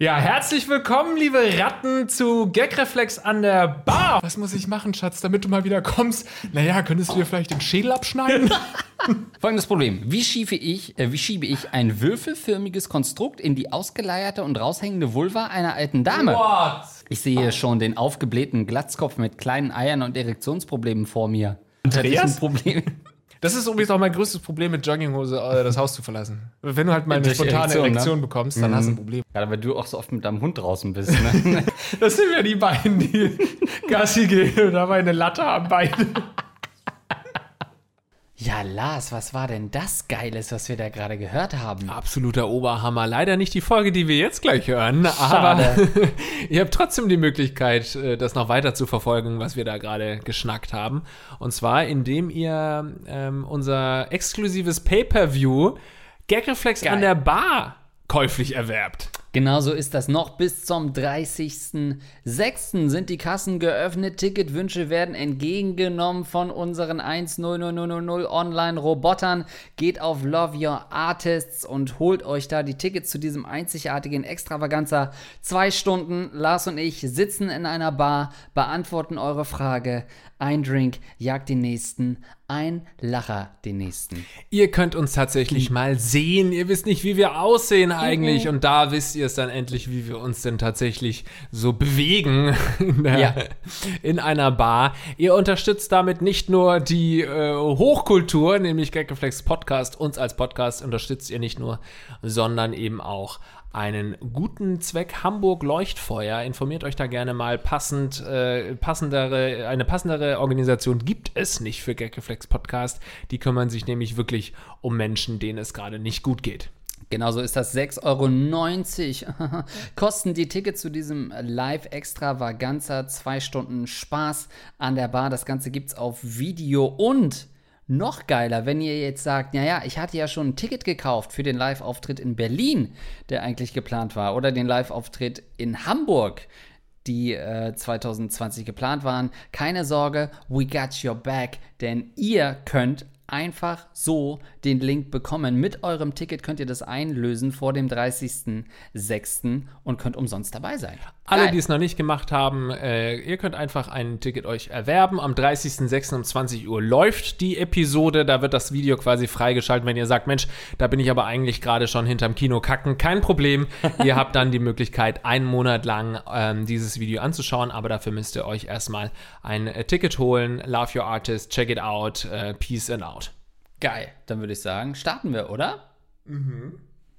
Ja, herzlich willkommen, liebe Ratten, zu Gagreflex an der Bar. Was muss ich machen, Schatz, damit du mal wieder kommst? Naja, könntest du dir vielleicht den Schädel abschneiden? Folgendes Problem. Wie schiebe ich, äh, wie schiebe ich ein würfelförmiges Konstrukt in die ausgeleierte und raushängende Vulva einer alten Dame? What? Ich sehe schon den aufgeblähten Glatzkopf mit kleinen Eiern und Erektionsproblemen vor mir. Andreas? Problem. Das ist übrigens auch mein größtes Problem mit Jogginghose, äh, das Haus zu verlassen. Wenn du halt mal eine Durch spontane Erektion, Erektion, ne? bekommst, dann hast du ein Problem. Gerade weil du auch so oft mit deinem Hund draußen bist. Ne? Das sind ja die beiden, die Gassi gehen und dabei eine Latte am Bein. Ja, Lars, was war denn das Geiles, was wir da gerade gehört haben? Absoluter Oberhammer. Leider nicht die Folge, die wir jetzt gleich hören, aber Schade. ihr habt trotzdem die Möglichkeit, äh, das noch weiter zu verfolgen, was wir da gerade geschnackt haben. Und zwar, indem ihr ähm, unser exklusives Pay-Per-View Gagreflex an der Bar käuflich erwerbt. Genauso ist das noch bis zum 30.06. sind die Kassen geöffnet. Ticketwünsche werden entgegengenommen von unseren 10000 Online-Robotern. Geht auf Love Your Artists und holt euch da die Tickets zu diesem einzigartigen Extravaganza. Zwei Stunden, Lars und ich sitzen in einer Bar, beantworten eure Frage. Ein Drink jagt den nächsten, ein Lacher den nächsten. Ihr könnt uns tatsächlich mal sehen. Ihr wisst nicht, wie wir aussehen eigentlich. Und da wisst ihr es dann endlich, wie wir uns denn tatsächlich so bewegen in, der, Ja. in einer Bar. Ihr unterstützt damit nicht nur die äh, Hochkultur, nämlich Gagreflex Podcast. Uns als Podcast unterstützt ihr nicht nur, sondern eben auch einen guten Zweck Hamburg Leuchtfeuer. Informiert euch da gerne mal passend, äh, passendere, eine passendere Organisation gibt es nicht für Gagreflex Podcast. Die kümmern sich nämlich wirklich um Menschen, denen es gerade nicht gut geht. Genauso ist das 6,90 Euro. Kosten die Tickets zu diesem Live-Extravaganza. Zwei Stunden Spaß an der Bar. Das Ganze gibt's auf Video und noch geiler, wenn ihr jetzt sagt, naja, ich hatte ja schon ein Ticket gekauft für den Live-Auftritt in Berlin, der eigentlich geplant war, oder den Live-Auftritt in Hamburg die äh, 2020 geplant waren. Keine Sorge, we got your back, denn ihr könnt einfach so den Link bekommen. Mit eurem Ticket könnt ihr das einlösen vor dem 30.06. und könnt umsonst dabei sein. Alle, die es noch nicht gemacht haben, äh, ihr könnt einfach ein Ticket euch erwerben. Am 30.06. um 20 Uhr läuft die Episode. Da wird das Video quasi freigeschaltet, wenn ihr sagt, Mensch, da bin ich aber eigentlich gerade schon hinterm Kino kacken. Kein Problem. ihr habt dann die Möglichkeit, einen Monat lang ähm, dieses Video anzuschauen. Aber dafür müsst ihr euch erstmal ein äh, Ticket holen. Love your artist, check it out, äh, peace and out. Geil. Dann würde ich sagen, starten wir, oder?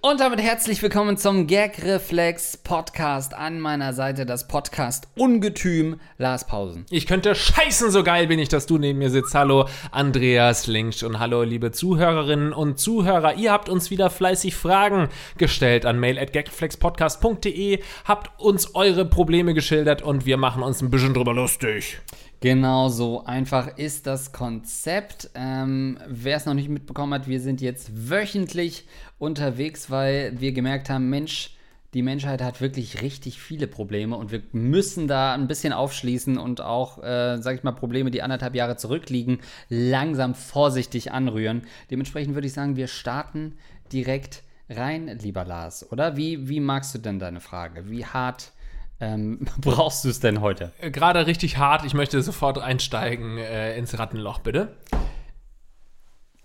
Und damit herzlich willkommen zum Gag Reflex Podcast. An meiner Seite das Podcast Ungetüm Lars Pausen. Ich könnte scheißen, so geil bin ich, dass du neben mir sitzt. Hallo, Andreas Linksch und hallo, liebe Zuhörerinnen und Zuhörer. Ihr habt uns wieder fleißig Fragen gestellt an mail.gagflexpodcast.de, habt uns eure Probleme geschildert und wir machen uns ein bisschen drüber lustig. Genau so einfach ist das Konzept. Ähm, Wer es noch nicht mitbekommen hat, wir sind jetzt wöchentlich unterwegs, weil wir gemerkt haben, Mensch, die Menschheit hat wirklich richtig viele Probleme und wir müssen da ein bisschen aufschließen und auch, äh, sag ich mal, Probleme, die anderthalb Jahre zurückliegen, langsam vorsichtig anrühren. Dementsprechend würde ich sagen, wir starten direkt rein, lieber Lars, oder? Wie, wie magst du denn deine Frage? Wie hart ähm, brauchst du es denn heute? Äh, Gerade richtig hart, ich möchte sofort einsteigen äh, ins Rattenloch, bitte.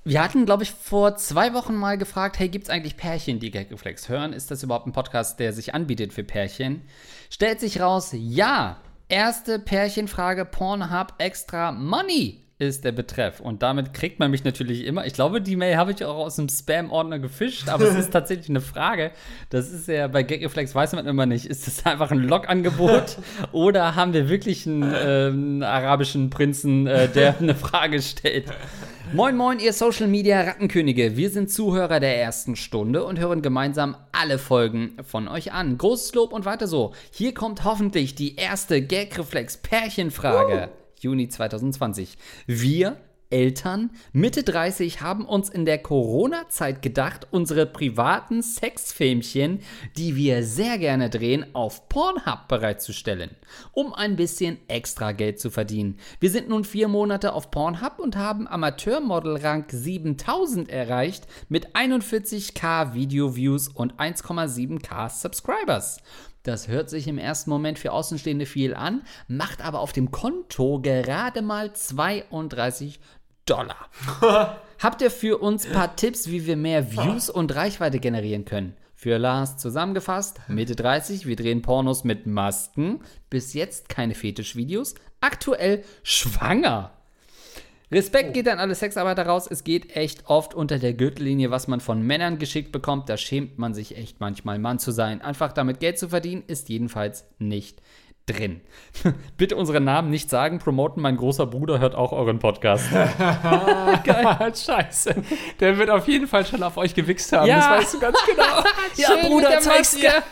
Wir hatten, glaube ich, vor zwei Wochen mal gefragt, hey, gibt es eigentlich Pärchen, die Gagreflex hören? Ist das überhaupt ein Podcast, der sich anbietet für Pärchen? Stellt sich raus, ja. Erste Pärchenfrage, Pornhub Extra Money ist der Betreff. Und damit kriegt man mich natürlich immer. Ich glaube, die Mail habe ich auch aus dem Spam-Ordner gefischt, aber es ist tatsächlich eine Frage. Das ist ja bei Gagreflex weiß man immer nicht. Ist das einfach ein Log-Angebot oder haben wir wirklich einen ähm, arabischen Prinzen, äh, der eine Frage stellt? Moin, moin, ihr Social Media Rattenkönige. Wir sind Zuhörer der ersten Stunde und hören gemeinsam alle Folgen von euch an. Großes Lob und weiter so. Hier kommt hoffentlich die erste Gagreflex Pärchenfrage. Juni 2020. Wir Eltern Mitte 30 haben uns in der Corona-Zeit gedacht, unsere privaten Sexfilmchen, die wir sehr gerne drehen, auf Pornhub bereitzustellen, um ein bisschen extra Geld zu verdienen. Wir sind nun vier Monate auf Pornhub und haben Amateurmodel-Rang 7000 erreicht mit 41k Video-Views und 1,7k Subscribers. Das hört sich im ersten Moment für Außenstehende viel an, macht aber auf dem Konto gerade mal 32 Dollar. Habt ihr für uns ein paar Tipps, wie wir mehr Views und Reichweite generieren können? Für Lars zusammengefasst, Mitte 30, wir drehen Pornos mit Masken, bis jetzt keine Fetischvideos, aktuell schwanger. Respekt geht an alle Sexarbeiter raus. Es geht echt oft unter der Gürtellinie, was man von Männern geschickt bekommt. Da schämt man sich echt manchmal, Mann zu sein. Einfach damit Geld zu verdienen, ist jedenfalls nicht drin. Bitte unseren Namen nicht sagen, promoten. Mein großer Bruder hört auch euren Podcast. Geil. Scheiße. Der wird auf jeden Fall schon auf euch gewichst haben. Ja. Das weißt du ganz genau. Schön mit der zeig's Maske.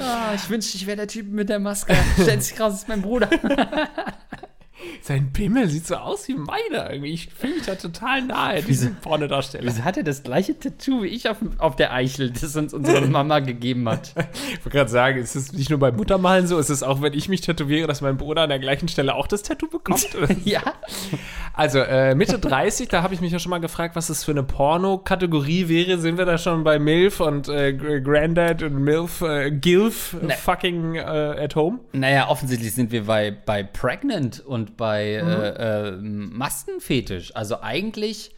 ah, ich wünschte, ich wäre der Typ mit der Maske. Stellt sich raus, ist mein Bruder. Sein Pimmel sieht so aus wie meiner irgendwie. Ich fühle mich da total nahe, diesem Pornodarsteller. Wieso hat er das gleiche Tattoo wie ich auf, auf der Eichel, das uns unsere Mama gegeben hat? Ich wollte gerade sagen, es ist nicht nur beim Muttermalen so, es ist auch, wenn ich mich tätowiere, dass mein Bruder an der gleichen Stelle auch das Tattoo bekommt. ja. Also äh, Mitte 30, da habe ich mich ja schon mal gefragt, was das für eine Porno-Kategorie wäre. Sind wir da schon bei MILF und äh, Gr- Granddad und MILF, äh, GILF, Nee. fucking äh, at home? Naja, offensichtlich sind wir bei, bei Pregnant und bei äh, äh, Maskenfetisch. Also eigentlich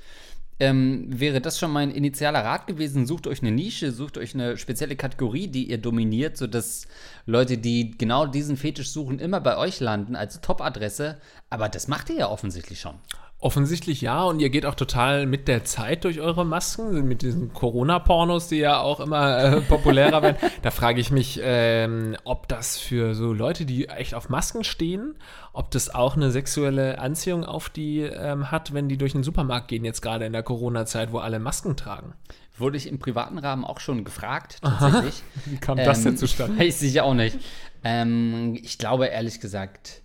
ähm, wäre das schon mein initialer Rat gewesen. Sucht euch eine Nische, sucht euch eine spezielle Kategorie, die ihr dominiert, sodass Leute, die genau diesen Fetisch suchen, immer bei euch landen als Top-Adresse. Aber das macht ihr ja offensichtlich schon. Offensichtlich ja, und ihr geht auch total mit der Zeit durch eure Masken, mit diesen Corona-Pornos, die ja auch immer äh, populärer werden. Da frage ich mich, ähm, ob das für so Leute, die echt auf Masken stehen, ob das auch eine sexuelle Anziehung auf die ähm, hat, wenn die durch den Supermarkt gehen, jetzt gerade in der Corona-Zeit, wo alle Masken tragen. Wurde ich im privaten Rahmen auch schon gefragt, tatsächlich. Wie kam das denn zustande? Weiß ich auch nicht. Ähm, ich glaube ehrlich gesagt,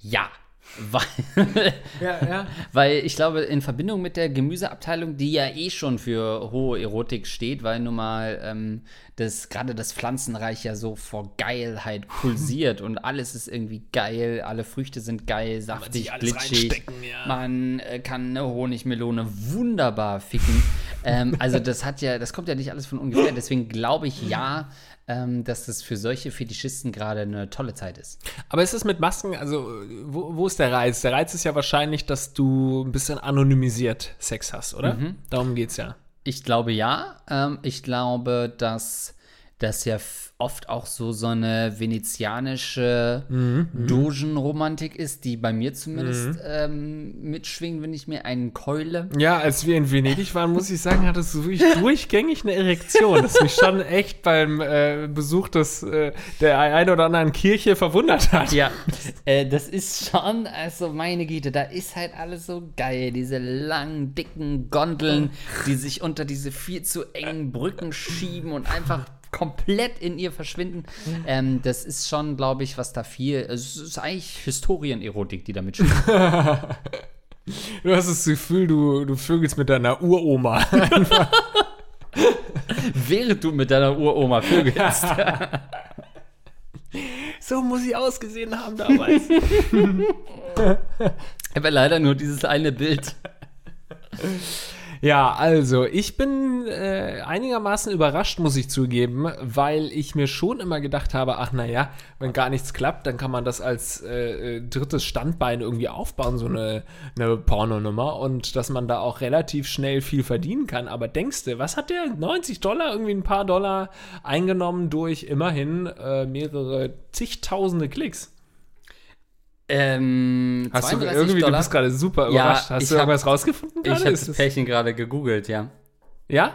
ja. Weil, Ja, ja. weil ich glaube, in Verbindung mit der Gemüseabteilung, die ja eh schon für hohe Erotik steht, weil nun mal ähm, das, gerade das Pflanzenreich ja so vor Geilheit pulsiert und alles ist irgendwie geil, alle Früchte sind geil, saftig, glitschig. ja. Man äh, kann eine Honigmelone wunderbar ficken. ähm, also das hat ja, das kommt ja nicht alles von ungefähr. Deswegen glaube ich ja, ähm, dass das für solche Fetischisten gerade eine tolle Zeit ist. Aber ist es mit Masken, also wo, wo ist der Reiz? Der Reiz ist ja wahrscheinlich, dass du ein bisschen anonymisiert Sex hast, oder? Darum geht's ja. Ich glaube ja. Ähm, ich glaube, dass das ja oft auch so so eine venezianische Dogenromantik ist, die bei mir zumindest ähm, mitschwingt, wenn ich mir einen keule. Ja, als wir in Venedig waren, muss ich sagen, hattest du wirklich durchgängig eine Erektion, das mich schon echt beim äh, Besuch des, äh, der einen oder anderen Kirche verwundert hat. Ja, äh, das ist schon, also meine Güte, da ist halt alles so geil. Diese langen, dicken Gondeln, die sich unter diese viel zu engen Brücken schieben und einfach komplett in ihr verschwinden. Ähm, das ist schon, glaube ich, was da viel. Es ist eigentlich Historienerotik, die da mitspielt. Du hast das Gefühl, du, du vögelst mit deiner Uroma. Während du mit deiner Uroma vögelst. so muss ich ausgesehen haben damals. Aber leider nur dieses eine Bild. Ja, also ich bin äh, einigermaßen überrascht, muss ich zugeben, weil ich mir schon immer gedacht habe, ach naja, wenn gar nichts klappt, dann kann man das als äh, äh, drittes Standbein irgendwie aufbauen, so eine, eine Pornonummer und dass man da auch relativ schnell viel verdienen kann. Aber denkst du, was hat der 90 Dollar, irgendwie ein paar Dollar eingenommen durch immerhin äh, mehrere zigtausende Klicks? Ähm, Hast du 32 irgendwie, Dollar. du bist gerade super Ja, überrascht. Hast ich du hab- irgendwas rausgefunden Ich gerade? habe Ist das Pärchen gerade gegoogelt, ja. Ja?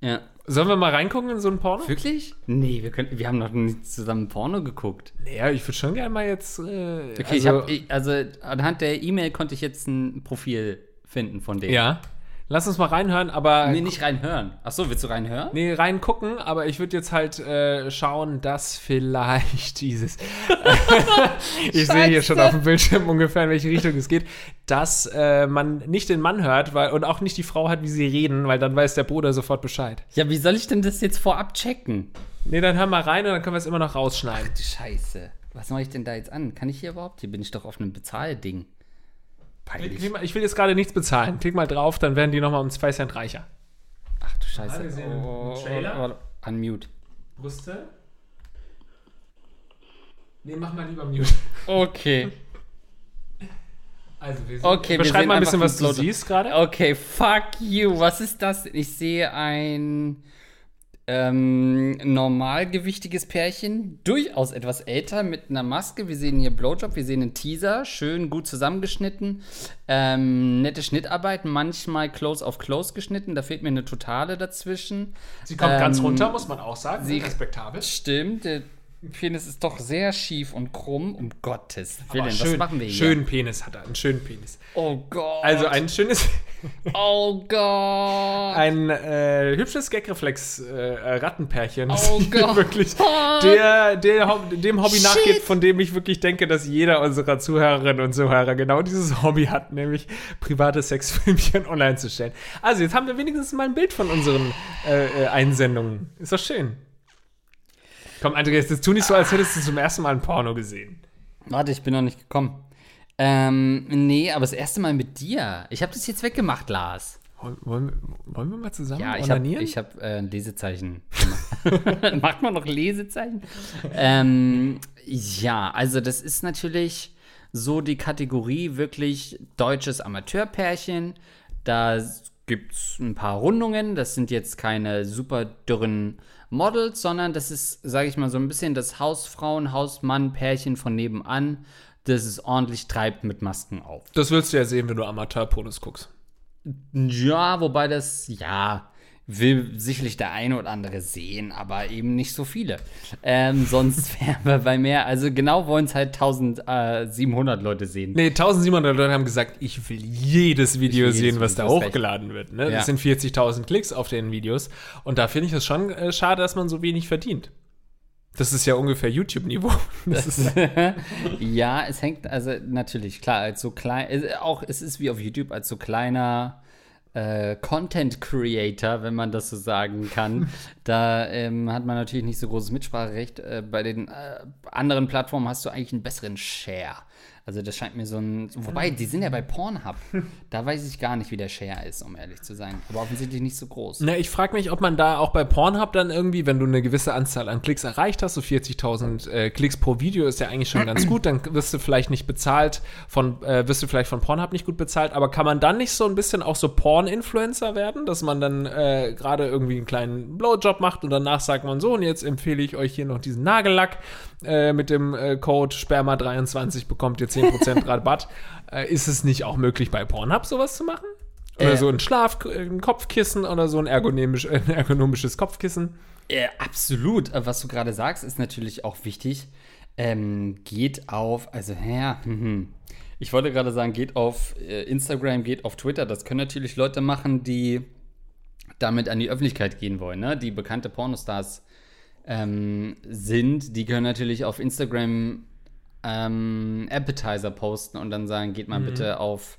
Ja. Sollen wir mal reingucken in so ein Porno? Wirklich? Nee, wir, können, wir haben noch nie zusammen Porno geguckt. Ja, ich würde schon gerne mal jetzt. Äh, Okay, ich hab, ich, also anhand der E-Mail konnte ich jetzt ein Profil finden von denen. ja. Lass uns mal reinhören, aber. Nee, nicht reinhören. Achso, willst du reinhören? Nee, reingucken, aber ich würde jetzt halt äh, schauen, dass vielleicht dieses. ich sehe hier schon auf dem Bildschirm ungefähr, in welche Richtung es geht, dass äh, man nicht den Mann hört weil, und auch nicht die Frau hat, wie sie reden, weil dann weiß der Bruder sofort Bescheid. Ja, wie soll ich denn das jetzt vorab checken? Nee, dann hör mal rein und dann können wir es immer noch rausschneiden. Ach du Scheiße. Was mache ich denn da jetzt an? Kann ich hier überhaupt? Hier bin ich doch auf einem Bezahlding. Peinlich. Klick mal- Ich will jetzt gerade nichts bezahlen. Klick mal drauf, dann werden die nochmal um 2 Cent reicher. Ach du Scheiße. wir sehen einen Trailer. oh, unmute. Brüste? Nee, mach mal lieber Mute. Okay. Also, wir Okay, wir Beschreib sehen mal ein bisschen, was du siehst gerade. Okay, fuck you. Was ist das? Ich sehe ein ähm, normalgewichtiges Pärchen, durchaus etwas älter, mit einer Maske. Wir sehen hier Blowjob, wir sehen einen Teaser, schön gut zusammengeschnitten. Ähm, nette Schnittarbeit, manchmal close auf close geschnitten. Da fehlt mir eine totale dazwischen. Sie kommt Ähm, ganz runter, muss man auch sagen. sie- respektabel. Stimmt, der Penis ist doch sehr schief und krumm. Um Gottes Willen, Aber was schön, machen wir hier? schönen Penis hat er, einen schönen Penis. Oh Gott. Also ein schönes, oh Gott. ein äh, hübsches Gagreflex-Rattenpärchen. Oh Gott. wirklich, der, der dem Hobby nachgeht, von dem ich wirklich denke, dass jeder unserer Zuhörerinnen und Zuhörer genau dieses Hobby hat, nämlich private Sexfilmchen online zu stellen. Also jetzt haben wir wenigstens mal ein Bild von unseren äh, äh, Einsendungen. Ist doch schön. Komm, Andreas, jetzt tu nicht so, als hättest du zum ersten Mal ein Porno gesehen. Warte, ich bin noch nicht gekommen. Ähm, nee, aber das erste Mal mit dir. Ich habe das jetzt weggemacht, Lars. Wollen, wollen, wir mal zusammen Ja, ich habe hab, äh, ein Lesezeichen gemacht. Macht man noch Lesezeichen? ähm, ja, also das ist natürlich so die Kategorie wirklich deutsches Amateurpärchen. Da gibt es ein paar Rundungen. Das sind jetzt keine super dürren Models, sondern das ist, sage ich mal, so ein bisschen das Hausfrauen, Hausmann-Pärchen von nebenan, das es ordentlich treibt mit Masken auf. Das willst du ja sehen, wenn du Amateurpornos guckst. Ja, wobei das, ja, will sicherlich der eine oder andere sehen, aber eben nicht so viele. Ähm, sonst wären wir bei mehr. Also genau wollen es halt 1700 Leute sehen. Nee, 1700 Leute haben gesagt, ich will jedes Video jedes sehen, was da Video, hast hochgeladen wird. Ne? Ja. Das sind 40.000 Klicks auf den Videos. Und da finde ich es schon äh, schade, dass man so wenig verdient. Das ist ja ungefähr YouTube-Niveau. Ja, es hängt, also natürlich, klar, als so klein, es- auch es ist wie auf YouTube, als so kleiner äh, Content Creator, wenn man das so sagen kann, da ähm, hat man natürlich nicht so großes Mitspracherecht. Äh, bei den äh, anderen Plattformen hast du eigentlich einen besseren Share. Also das scheint mir so ein, wobei, die sind ja bei Pornhub. Da weiß ich gar nicht, wie der Share ist, um ehrlich zu sein. Aber offensichtlich nicht so groß. Na, ich frage mich, ob man da auch bei Pornhub dann irgendwie, wenn du eine gewisse Anzahl an Klicks erreicht hast, so 40.000 äh, Klicks pro Video ist ja eigentlich schon ganz gut, dann wirst du vielleicht nicht bezahlt von, äh, wirst du vielleicht von Pornhub nicht gut bezahlt, aber kann man dann nicht so ein bisschen auch so Porn-Influencer werden, dass man dann äh, gerade irgendwie einen kleinen Blowjob macht und danach sagt man so, und jetzt empfehle ich euch hier noch diesen Nagellack äh, mit dem äh, Code Sperma23 bekommt ihr 10% Rabatt. Äh, ist es nicht auch möglich bei Pornhub sowas zu machen? Oder Äh. so ein Schlaf, ein Kopfkissen oder so ein, ergonomisch, ein ergonomisches Kopfkissen. Äh, absolut. Äh, Was du gerade sagst, ist natürlich auch wichtig. Ähm, geht auf, also ja, hm, ich wollte gerade sagen, geht auf äh, Instagram, geht auf Twitter. Das können natürlich Leute machen, die damit an die Öffentlichkeit gehen wollen, ne? die bekannte Pornostars ähm, sind. Die können natürlich auf Instagram ähm, Appetizer posten und dann sagen, geht mal bitte auf,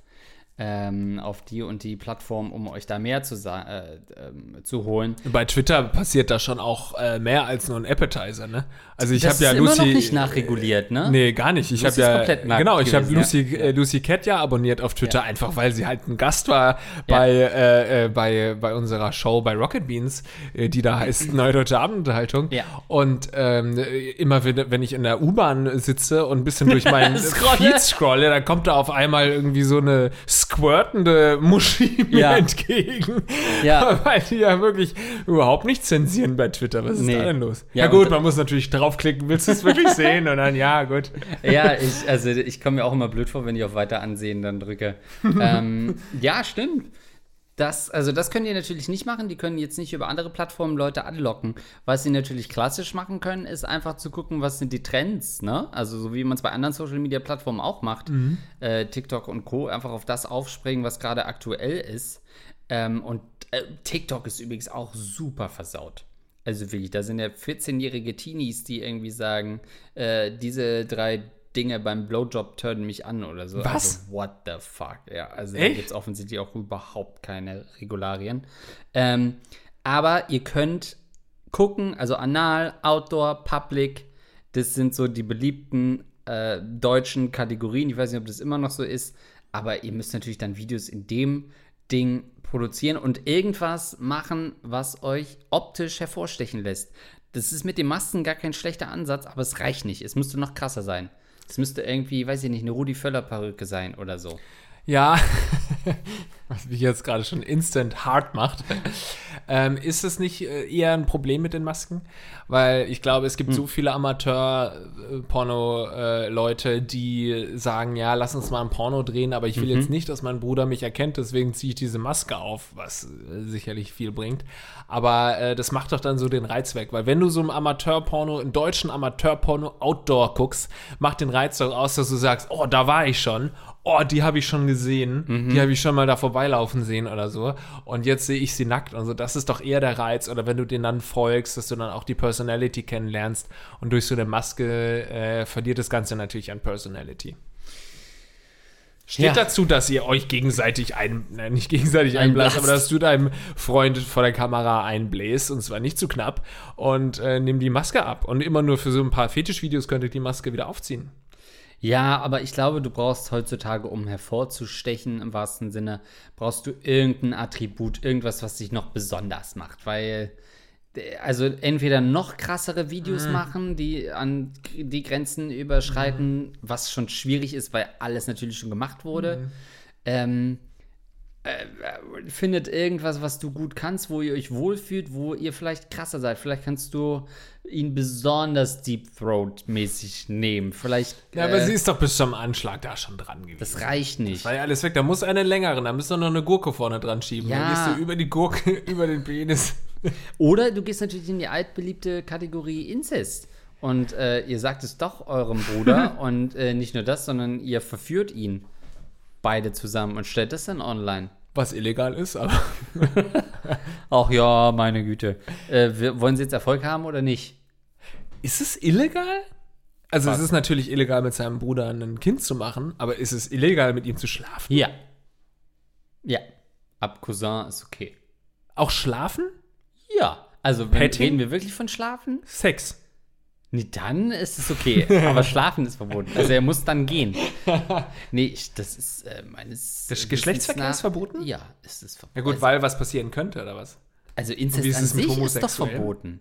ähm, auf die und die Plattform, um euch da mehr zu, äh, ähm, zu holen. Bei Twitter passiert da schon auch äh, mehr als nur ein Appetizer, ne? Also ich habe ja Lucy. immer noch nicht nachreguliert, ne? Nee, gar nicht. Ich habe ja genau, ich habe Lucy äh, Lucy Cat ja abonniert auf Twitter Ja. einfach, weil sie halt ein Gast war bei äh, äh, bei bei unserer Show bei Rocket Beans, äh, die da heißt Neue Deutsche Abendunterhaltung. Ja. Und ähm, äh, immer wenn, wenn ich in der U-Bahn sitze und ein bisschen durch meinen. Feed scrolle, dann kommt da auf einmal irgendwie so eine squirtende Muschi mir Ja. entgegen. Ja. Weil die ja wirklich überhaupt nicht zensieren bei Twitter. Was ist Nee. da denn los? Ja, Ja, gut, man muss natürlich draufklicken, willst du es wirklich sehen? Und dann, ja, gut. Ja, ich, also ich komme mir auch immer blöd vor, wenn ich auf Weiter ansehen dann drücke. ähm, ja, stimmt. Das, also das können die natürlich nicht machen. Die können jetzt nicht über andere Plattformen Leute anlocken. Was sie natürlich klassisch machen können, ist einfach zu gucken, was sind die Trends, ne? Also so wie man es bei anderen Social Media Plattformen auch macht, äh, TikTok und Co. Einfach auf das aufspringen, was gerade aktuell ist. Ähm, und äh, TikTok ist übrigens auch super versaut. Also wirklich, da sind ja 14-jährige Teenies, die irgendwie sagen, äh, diese drei Dinge beim Blowjob turnen mich an oder so. Was? Also, what the fuck? Ja, also da gibt es offensichtlich auch überhaupt keine Regularien. Ähm, aber ihr könnt gucken, also Anal, Outdoor, Public, das sind so die beliebten äh, deutschen Kategorien. Ich weiß nicht, ob das immer noch so ist, aber ihr müsst natürlich dann Videos in dem Ding produzieren und irgendwas machen, was euch optisch hervorstechen lässt. Das ist mit den Masken gar kein schlechter Ansatz, aber es reicht nicht. Es müsste noch krasser sein. Es müsste irgendwie, weiß ich nicht, eine Rudi Völler-Perücke sein oder so. Ja, was mich jetzt gerade schon instant hart macht. ähm, ist es nicht äh, eher ein Problem mit den Masken? Weil ich glaube, es gibt so viele Amateur-Porno-Leute, die sagen, ja, lass uns mal ein Porno drehen, aber ich will jetzt nicht, dass mein Bruder mich erkennt, deswegen ziehe ich diese Maske auf, was äh, sicherlich viel bringt. Aber äh, das macht doch dann so den Reiz weg, weil wenn du so ein Amateur-Porno, einen deutschen Amateur-Porno Outdoor guckst, macht den Reiz doch aus, dass du sagst, oh, da war ich schon oh, die habe ich schon gesehen, die habe ich schon mal da vorbeilaufen sehen oder so. Und jetzt sehe ich sie nackt und so. Das ist doch eher der Reiz. Oder wenn du denen dann folgst, dass du dann auch die Personality kennenlernst und durch so eine Maske äh, verliert das Ganze natürlich an Personality. Steht Ja. dazu, dass ihr euch gegenseitig ein, nein, nicht gegenseitig einblasst, Einblasst. aber dass du deinem Freund vor der Kamera einbläst und zwar nicht zu knapp und äh, nimm die Maske ab. Und immer nur für so ein paar Fetischvideos könnt ihr die Maske wieder aufziehen. Ja, aber ich glaube, du brauchst heutzutage, um hervorzustechen im wahrsten Sinne, brauchst du irgendein Attribut, irgendwas, was dich noch besonders macht, weil äh, also entweder noch krassere Videos machen, die an die Grenzen überschreiten, was schon schwierig ist, weil alles natürlich schon gemacht wurde. Ähm, äh, findet irgendwas, was du gut kannst, wo ihr euch wohlfühlt, wo ihr vielleicht krasser seid. Vielleicht kannst du ihn besonders Deep Throat-mäßig nehmen. Vielleicht. Ja, aber äh, sie ist doch bis zum Anschlag da schon dran gewesen. das reicht nicht. War ja alles weg. Da muss eine längere, da müsst ihr noch eine Gurke vorne dran schieben. Ja. Dann gehst du über die Gurke, über den Penis. Oder du gehst natürlich in die altbeliebte Kategorie Inzest. Und äh, ihr sagt es doch eurem Bruder und äh, nicht nur das, sondern ihr verführt ihn beide zusammen und stellt das dann online. Was illegal ist, aber. Ach ja, meine Güte. Äh, wir, wollen sie jetzt Erfolg haben oder nicht? Ist es illegal? Also, Was? es ist natürlich illegal, mit seinem Bruder ein Kind zu machen, aber ist es illegal, mit ihm zu schlafen? Ja. Ja. Ab Cousin ist okay. Auch schlafen? Ja. Also, wenn, Petting? reden wir wirklich von Schlafen? Sex. Nee, dann ist es okay. Aber Schlafen ist verboten. Also, er muss dann gehen. Nee, ich, das ist äh, meines. Das Geschlechtsverkehr nach- ist verboten? Ja, ist es verboten. Ja, gut, also, weil was passieren könnte, oder was? Also wie Inzest ist an es mit sich ist doch verboten.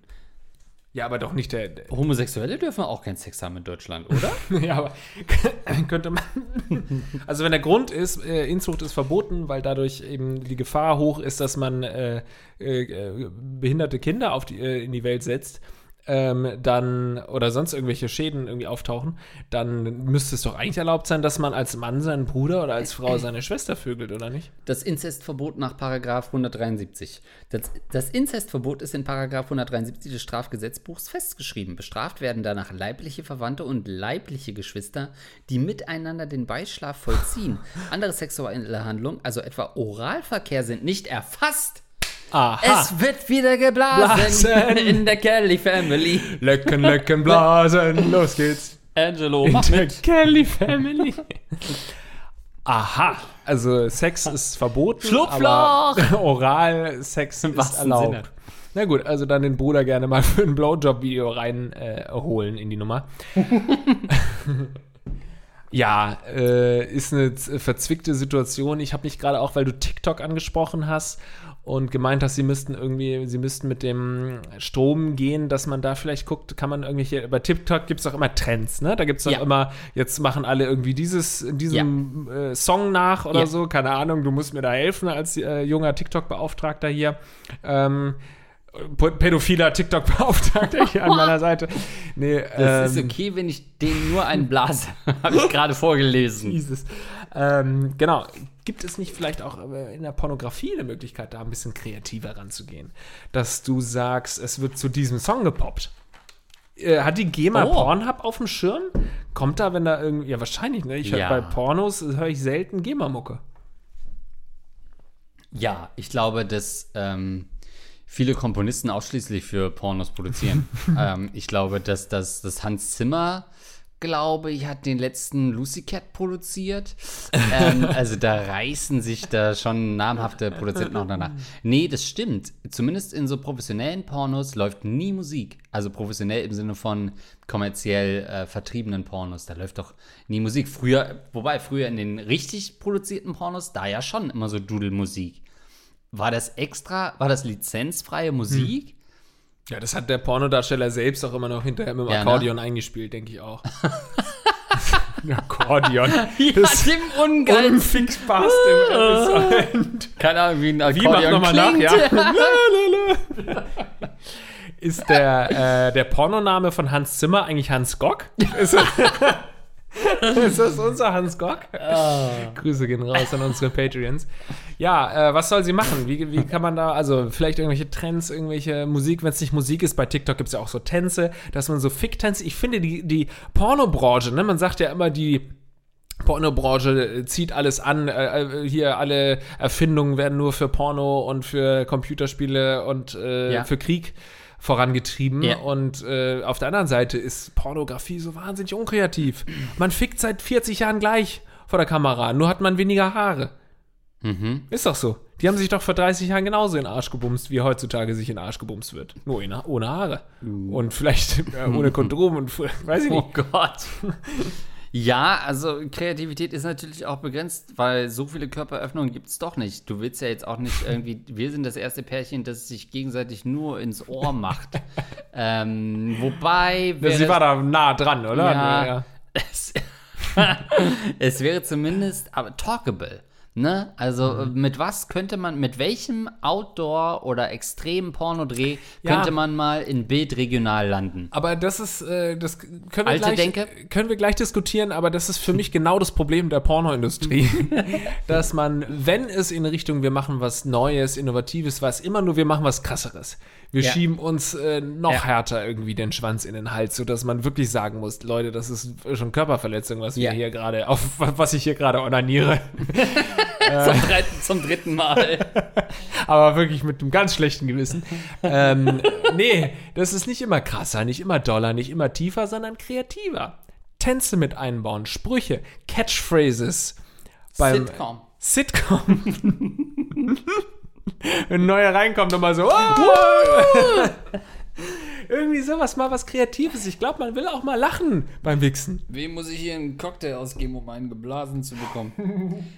Ja, aber doch nicht der. der Homosexuelle dürfen auch keinen Sex haben in Deutschland, oder? ja, aber könnte man. also, wenn der Grund ist, äh, Inzucht ist verboten, weil dadurch eben die Gefahr hoch ist, dass man äh, äh, äh, behinderte Kinder auf die, äh, in die Welt setzt, ähm, dann oder sonst irgendwelche Schäden irgendwie auftauchen, dann müsste es doch eigentlich erlaubt sein, dass man als Mann seinen Bruder oder als Frau seine Schwester vögelt, oder nicht? Das Inzestverbot nach Paragraph 173. Das, das Inzestverbot ist in Paragraph 173 des Strafgesetzbuchs festgeschrieben. Bestraft werden danach leibliche Verwandte und leibliche Geschwister, die miteinander den Beischlaf vollziehen. Andere sexuelle Handlungen, also etwa Oralverkehr, sind nicht erfasst. Aha. Es wird wieder geblasen Blasen. in der Kelly Family. lecken, lecken, blasen, los geht's. Angelo, In mach der mit. Kelly Family. Aha, also Sex ist verboten, Schlupfloch! aber Oralsex ist wahrsten Sinne. erlaubt. Na gut, also dann den Bruder gerne mal für ein Blowjob-Video reinholen äh, holen in die Nummer. ja, äh, ist eine verzwickte Situation. Ich habe mich gerade auch, weil du TikTok angesprochen hast und gemeint hast, sie müssten irgendwie, sie müssten mit dem Strom gehen, dass man da vielleicht guckt, kann man irgendwelche, bei TikTok gibt es auch immer Trends, ne? Da gibt es auch Ja. immer, jetzt machen alle irgendwie dieses, diesen äh, Song nach oder Ja. so, keine Ahnung, du musst mir da helfen als äh, junger TikTok-Beauftragter hier. Ähm, pädophiler TikTok-Beauftragter hier an meiner Seite. Nee, Das ist ähm, okay, wenn ich den nur einen blase. Habe ich gerade vorgelesen. Jesus. Ähm, genau. Gibt es nicht vielleicht auch äh, in der Pornografie eine Möglichkeit, da ein bisschen kreativer ranzugehen? Dass du sagst, es wird zu diesem Song gepoppt. Äh, hat die GEMA Oh. Pornhub auf dem Schirm? Kommt da, wenn da irgendwie. Ja, wahrscheinlich, ne? Ich Ja. bei Pornos höre ich selten GEMA-Mucke. Ja, ich glaube, dass ähm, viele Komponisten ausschließlich für Pornos produzieren. ähm, ich glaube, dass, dass, dass Hans Zimmer, glaube ich, hat den letzten Lucy Cat produziert. ähm, also da reißen sich da schon namhafte Produzenten auch danach. Nee, das stimmt. Zumindest in so professionellen Pornos läuft nie Musik. Also professionell im Sinne von kommerziell äh, vertriebenen Pornos. Da läuft doch nie Musik. Früher, wobei früher in den richtig produzierten Pornos, da ja schon immer so Dudelmusik. War das extra, war das lizenzfreie Musik? Ja, das hat der Pornodarsteller selbst auch immer noch hinterher mit dem Ja, ne? Akkordeon eingespielt, denke ich auch. Akkordeon. Ja, Das dem Ungeil. unfixbarste Instrument. Keine Ahnung, wie ein Wie, mach Akkordeon nochmal nach, ja. Ist der, äh, der Pornoname von Hans Zimmer eigentlich Hans Gock? Ist, das unser Hans Gock? Grüße gehen raus an unsere Patreons. Ja, äh, was soll sie machen? Wie, wie kann man da, also vielleicht irgendwelche Trends, irgendwelche Musik, wenn es nicht Musik ist, bei TikTok gibt es ja auch so Tänze, dass man so Fick-Tänze, ich finde die, die Pornobranche, ne, man sagt ja immer, die Pornobranche zieht alles an. Äh, äh, hier alle Erfindungen werden nur für Porno und für Computerspiele und äh, Ja. für Krieg vorangetrieben. Ja. Und äh, auf der anderen Seite ist Pornografie so wahnsinnig unkreativ. Man fickt seit 40 Jahren gleich vor der Kamera, nur hat man weniger Haare. Mhm. Ist doch so. Die haben sich doch vor 30 Jahren genauso in den Arsch gebumst, wie heutzutage sich in den Arsch gebumst wird. Nur ohne, ohne Haare. Und vielleicht äh, ohne Kondom und weiß ich nicht. Oh Gott. Ja, also Kreativität ist natürlich auch begrenzt, weil so viele Körperöffnungen gibt es doch nicht. Du willst ja jetzt auch nicht irgendwie, wir sind das erste Pärchen, das sich gegenseitig nur ins Ohr macht. ähm, wobei. Sie war da nah dran, oder? Ja. Es, es wäre zumindest aber talkable. Ne? Also Mhm. äh, mit was könnte man, mit welchem Outdoor- oder extremen Pornodreh Ja. könnte man mal in Bild regional landen? Aber das ist, äh, das können wir, Alte gleich, Denke? können wir gleich diskutieren, aber das ist für mich genau das Problem der Pornoindustrie. dass man, wenn es in Richtung, wir machen was Neues, Innovatives, was immer nur, wir machen was krasseres. Wir Ja. schieben uns äh, noch Ja. härter irgendwie den Schwanz in den Hals, sodass man wirklich sagen muss, Leute, das ist schon Körperverletzung, was Ja. wir hier gerade, auf was ich hier gerade onaniere. Zum, dritten, zum dritten Mal. aber wirklich mit einem ganz schlechten Gewissen. ähm, nee, das ist nicht immer krasser, nicht immer doller, nicht immer tiefer, sondern kreativer. Tänze mit einbauen, Sprüche, Catchphrases. Beim Sitcom. Sitcom. Wenn ein neuer reinkommt, nochmal so. "Ah!" Irgendwie sowas, mal was Kreatives. Ich glaube, man will auch mal lachen beim Wichsen. Wem muss ich hier einen Cocktail ausgeben, um einen geblasen zu bekommen?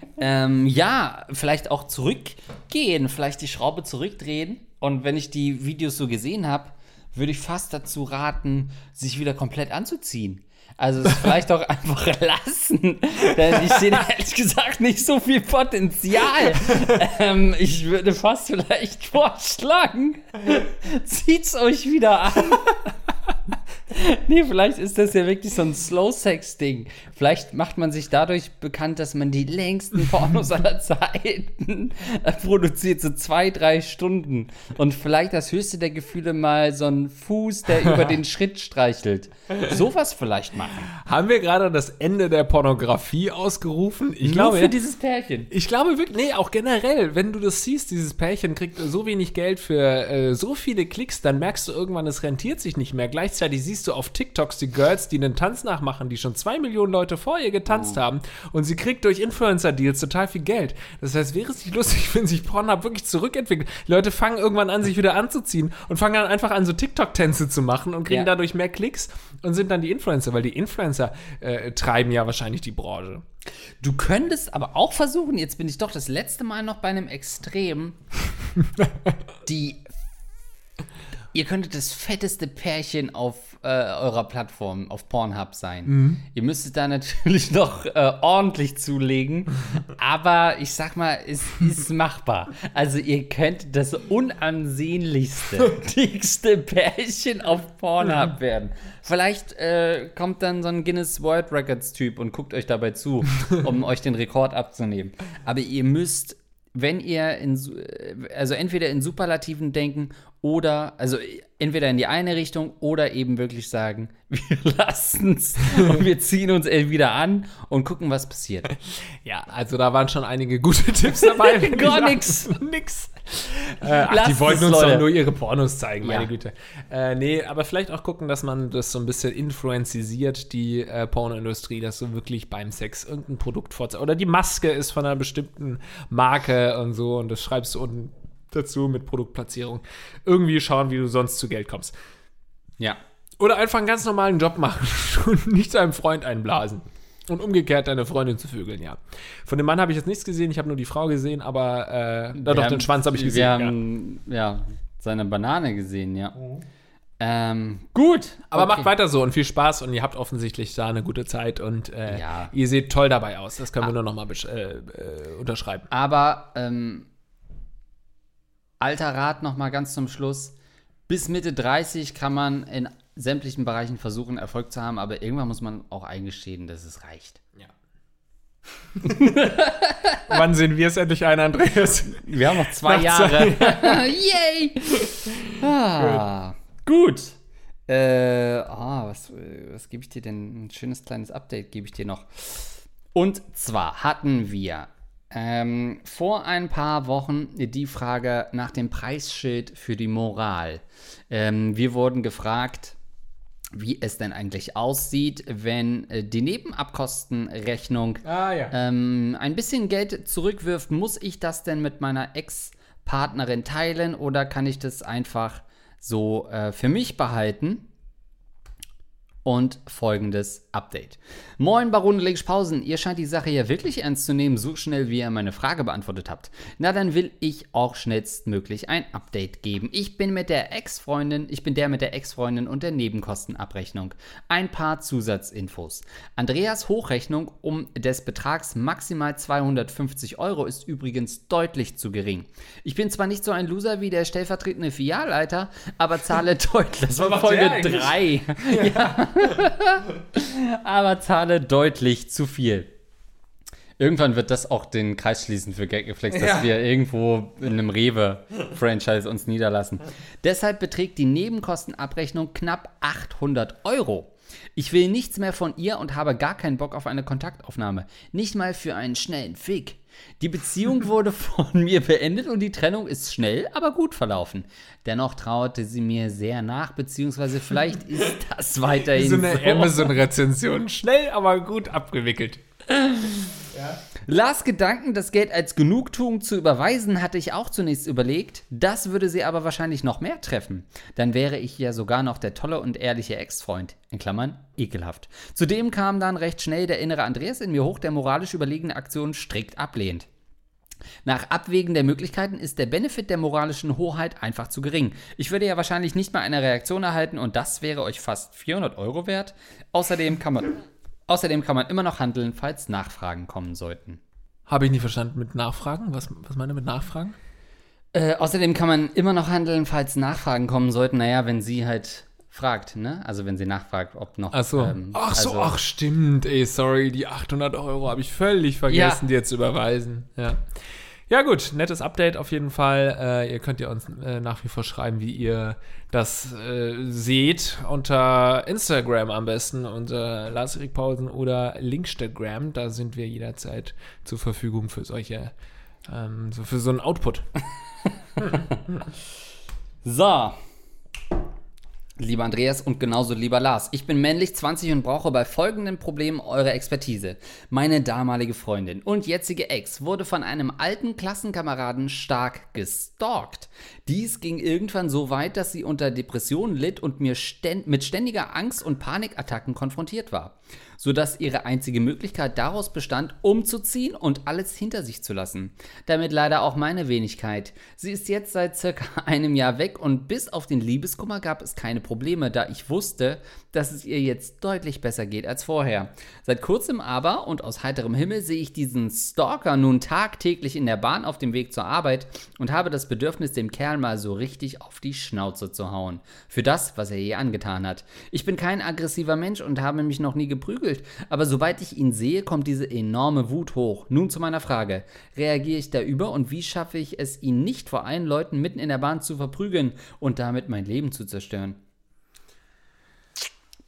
ähm, ja, vielleicht auch zurückgehen, vielleicht die Schraube zurückdrehen. Und wenn ich die Videos so gesehen habe, würde ich fast dazu raten, sich wieder komplett anzuziehen. Also es vielleicht auch einfach lassen. Denn ich sehe da ehrlich gesagt nicht so viel Potenzial. ähm, ich würde fast vielleicht vorschlagen, zieht's euch wieder an. Nee, vielleicht ist das ja wirklich so ein Slow-Sex-Ding. Vielleicht macht man sich dadurch bekannt, dass man die längsten Pornos aller Zeiten produziert, so zwei, drei Stunden. Und vielleicht das höchste der Gefühle mal so ein Fuß, der über den Schritt streichelt. Sowas vielleicht machen. Haben wir gerade das Ende der Pornografie ausgerufen? Ich Nur glaube, für dieses Pärchen. Ich glaube wirklich, nee, auch generell, wenn du das siehst, dieses Pärchen kriegt so wenig Geld für äh, so viele Klicks, dann merkst du irgendwann, es rentiert sich nicht mehr. Gleichzeitig siehst du auf TikToks die Girls, die einen Tanz nachmachen, die schon zwei Millionen Leute vor ihr getanzt haben und sie kriegt durch Influencer-Deals total viel Geld. Das heißt, wäre es nicht lustig, wenn sich Pornhub wirklich zurückentwickelt. Die Leute fangen irgendwann an, sich wieder anzuziehen und fangen dann einfach an, so TikTok-Tänze zu machen und kriegen Ja. dadurch mehr Klicks und sind dann die Influencer, weil die Influencer äh, treiben ja wahrscheinlich die Branche. Du könntest aber auch versuchen, jetzt bin ich doch das letzte Mal noch bei einem Extrem, die. Ihr könntet das fetteste Pärchen auf äh, eurer Plattform, auf Pornhub sein. Ihr müsstet da natürlich noch äh, ordentlich zulegen, aber ich sag mal, es ist machbar. Also ihr könnt das unansehnlichste, dickste Pärchen auf Pornhub werden. Vielleicht äh, kommt dann so ein Guinness World Records Typ und guckt euch dabei zu, um euch den Rekord abzunehmen. Aber ihr müsst, wenn ihr in, äh, also entweder in Superlativen denken Oder, also entweder in die eine Richtung oder eben wirklich sagen, wir lassen es und wir ziehen uns wieder an und gucken, was passiert. Ja, also da waren schon einige gute Tipps dabei. Gar nix. nix. Äh, ach, die wollten uns Leute. doch nur ihre Pornos zeigen, meine Ja. Güte. Äh, nee, aber vielleicht auch gucken, dass man das so ein bisschen influenzisiert, die äh, Pornoindustrie, dass so wirklich beim Sex irgendein Produkt vorzeigt. Oder die Maske ist von einer bestimmten Marke und so und das schreibst du unten dazu mit Produktplatzierung. Irgendwie schauen, wie du sonst zu Geld kommst. Ja. Oder einfach einen ganz normalen Job machen und nicht deinem Freund einblasen. Und umgekehrt deine Freundin zu vögeln, ja. Von dem Mann habe ich jetzt nichts gesehen, ich habe nur die Frau gesehen, aber äh, doch, den Schwanz habe ich gesehen. Wir ja. haben, ja. seine Banane gesehen, ja. Ähm, gut. Aber okay. macht weiter so und viel Spaß und ihr habt offensichtlich da eine gute Zeit und äh, Ja. Ah. ihr seht toll dabei aus. Das können wir nur noch mal besch- äh, äh, unterschreiben. Aber ähm, alter Rat noch mal ganz zum Schluss. Bis Mitte 30 kann man in sämtlichen Bereichen versuchen, Erfolg zu haben, aber irgendwann muss man auch eingestehen, dass es reicht. Ja. Wann sehen wir es endlich ein, Andreas? Wir haben noch zwei Nach Jahre. Yay! Ah, gut. Äh, ah, was, was gebe ich dir denn? Ein schönes kleines Update gebe ich dir noch. Und zwar hatten wir ähm, vor ein paar Wochen die Frage nach dem Preisschild für die Moral. Ähm, wir wurden gefragt, wie es denn eigentlich aussieht, wenn äh, die Nebenabkostenrechnung Ah, ja. ähm, ein bisschen Geld zurückwirft, muss ich das denn mit meiner Ex-Partnerin teilen oder kann ich das einfach so äh, für mich behalten? Und folgendes Update. Moin, Baron Legspausen. Ihr scheint die Sache ja wirklich ernst zu nehmen, so schnell wie ihr meine Frage beantwortet habt. Na, dann will ich auch schnellstmöglich ein Update geben. Ich bin mit der Ex-Freundin, ich bin der mit der Ex-Freundin und der Nebenkostenabrechnung. Ein paar Zusatzinfos. Andreas Hochrechnung um des Betrags maximal 250 Euro ist übrigens deutlich zu gering. Ich bin zwar nicht so ein Loser wie der stellvertretende Filialleiter, aber zahle deutlich. Das war Folge der eigentlich? 3. Ja. Aber zahle deutlich zu viel. Irgendwann wird das auch den Kreis schließen für Gagreflex, dass Ja. wir irgendwo in einem Rewe-Franchise uns niederlassen. Deshalb beträgt die Nebenkostenabrechnung knapp 800 Euro. Ich will nichts mehr von ihr und habe gar keinen Bock auf eine Kontaktaufnahme. Nicht mal für einen schnellen Fick. Die Beziehung wurde von mir beendet und die Trennung ist schnell, aber gut verlaufen. Dennoch trauerte sie mir sehr nach, beziehungsweise vielleicht ist das weiterhin so eine so. Amazon-Rezension. Schnell, aber gut abgewickelt. Lars Gedanken, das Geld als Genugtuung zu überweisen, hatte ich auch zunächst überlegt. Das würde sie aber wahrscheinlich noch mehr treffen. Dann wäre ich ja sogar noch der tolle und ehrliche Ex-Freund. In Klammern, ekelhaft. Zudem kam dann recht schnell der innere Andreas in mir hoch, der moralisch überlegene Aktion strikt ablehnt. Nach Abwägen der Möglichkeiten ist der Benefit der moralischen Hoheit einfach zu gering. Ich würde ja wahrscheinlich nicht mal eine Reaktion erhalten und das wäre euch fast 400 Euro wert. Außerdem kann man, außerdem kann man immer noch handeln, falls Nachfragen kommen sollten. Habe ich nie verstanden mit Nachfragen? Was, was meint ihr mit Nachfragen? Äh, außerdem kann man immer noch handeln, falls Nachfragen kommen sollten. Naja, wenn sie halt fragt, ne? Also wenn sie nachfragt, ob noch. Ach so. ähm, ach so, also, ach stimmt. Ey, sorry, die 800 Euro habe ich völlig vergessen, Ja. dir zu überweisen. Ja. Ja gut, nettes Update auf jeden Fall. Äh, ihr könnt ja uns äh, nach wie vor schreiben, wie ihr das äh, seht. Unter Instagram am besten, unter Lars Erik Pausen oder Linkstagram. Da sind wir jederzeit zur Verfügung für solche, ähm, so für so einen Output. So. Lieber Andreas und genauso lieber Lars, ich bin männlich 20 und brauche bei folgenden Problemen eure Expertise. Meine damalige Freundin und jetzige Ex wurde von einem alten Klassenkameraden stark gestalkt. Dies ging irgendwann so weit, dass sie unter Depressionen litt und mir ständ mit ständiger Angst und Panikattacken konfrontiert war, sodass ihre einzige Möglichkeit daraus bestand, umzuziehen und alles hinter sich zu lassen. Damit leider auch meine Wenigkeit. Sie ist jetzt seit circa einem Jahr weg und bis auf den Liebeskummer gab es keine Probleme, da ich wusste, dass es ihr jetzt deutlich besser geht als vorher. Seit kurzem aber und aus heiterem Himmel sehe ich diesen Stalker nun tagtäglich in der Bahn auf dem Weg zur Arbeit und habe das Bedürfnis, dem Kerl mal so richtig auf die Schnauze zu hauen. Für das, was er ihr angetan hat. Ich bin kein aggressiver Mensch und habe mich noch nie geprügelt, aber sobald ich ihn sehe, kommt diese enorme Wut hoch. Nun zu meiner Frage. Reagiere ich da über und wie schaffe ich es, ihn nicht vor allen Leuten mitten in der Bahn zu verprügeln und damit mein Leben zu zerstören?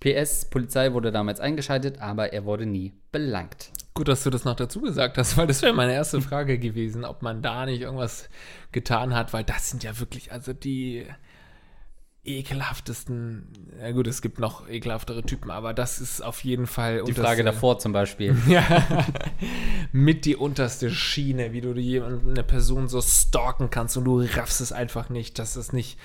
PS, Polizei wurde damals eingeschaltet, aber er wurde nie belangt. Gut, dass du das noch dazu gesagt hast, weil das wäre meine erste Frage gewesen, ob man da nicht irgendwas getan hat, weil das sind ja wirklich, also die ekelhaftesten, ja gut, es gibt noch ekelhaftere Typen, aber das ist auf jeden Fall Die Frage davor zum Beispiel. Ja, mit die unterste Schiene, wie du jemand, eine Person so stalken kannst und du raffst es einfach nicht, dass es nicht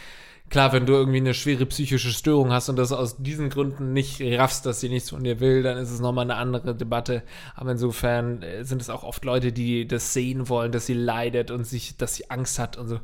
Klar, wenn du irgendwie eine schwere psychische Störung hast und das aus diesen Gründen nicht raffst, dass sie nichts von dir will, dann ist es nochmal eine andere Debatte. Aber insofern äh, sind es auch oft Leute, die das sehen wollen, dass sie leidet und sich, dass sie Angst hat und so.